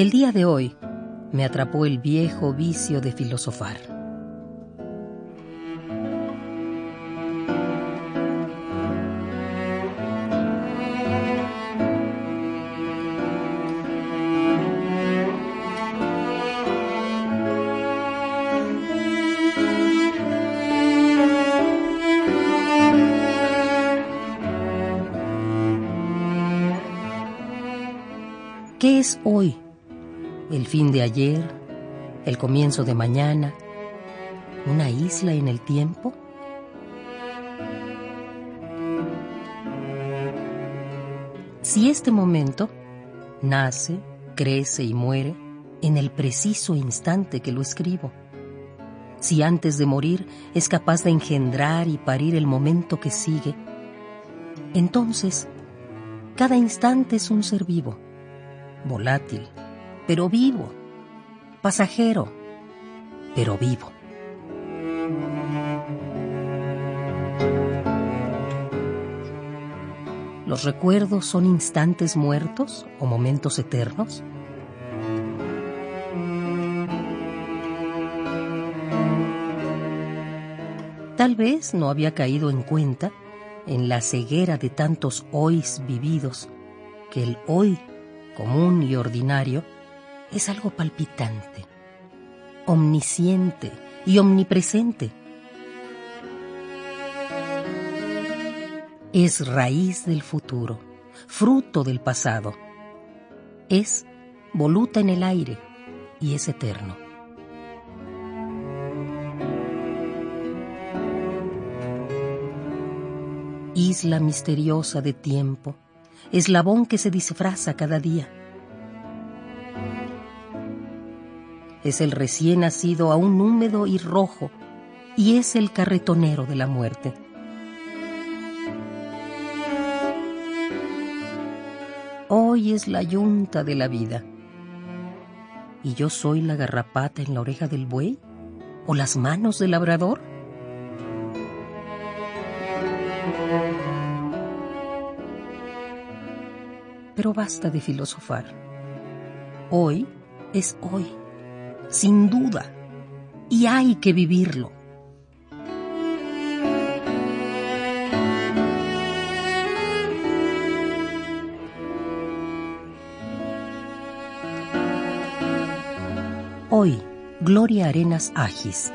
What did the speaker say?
El día de hoy me atrapó el viejo vicio de filosofar. ¿Qué es hoy? ¿El fin de ayer? ¿El comienzo de mañana? ¿Una isla en el tiempo? Si este momento nace, crece y muere en el preciso instante que lo escribo, si antes de morir es capaz de engendrar y parir el momento que sigue, entonces cada instante es un ser vivo volátil, pero vivo, pasajero, pero vivo. ¿Los recuerdos son instantes muertos o momentos eternos? Tal vez no había caído en cuenta, en la ceguera de tantos hoys vividos, que el hoy común y ordinario, es algo palpitante, omnisciente y omnipresente. Es raíz del futuro, fruto del pasado. Es voluta en el aire y es eterno. Isla misteriosa de tiempo, eslabón que se disfraza cada día. Es el recién nacido aún húmedo y rojo, y es el carretonero de la muerte. Hoy es la yunta de la vida. ¿Y yo soy la garrapata en la oreja del buey? ¿O las manos del labrador? Pero basta de filosofar. Hoy es hoy, sin duda, y hay que vivirlo. Hoy, Gloria Arenas Agis.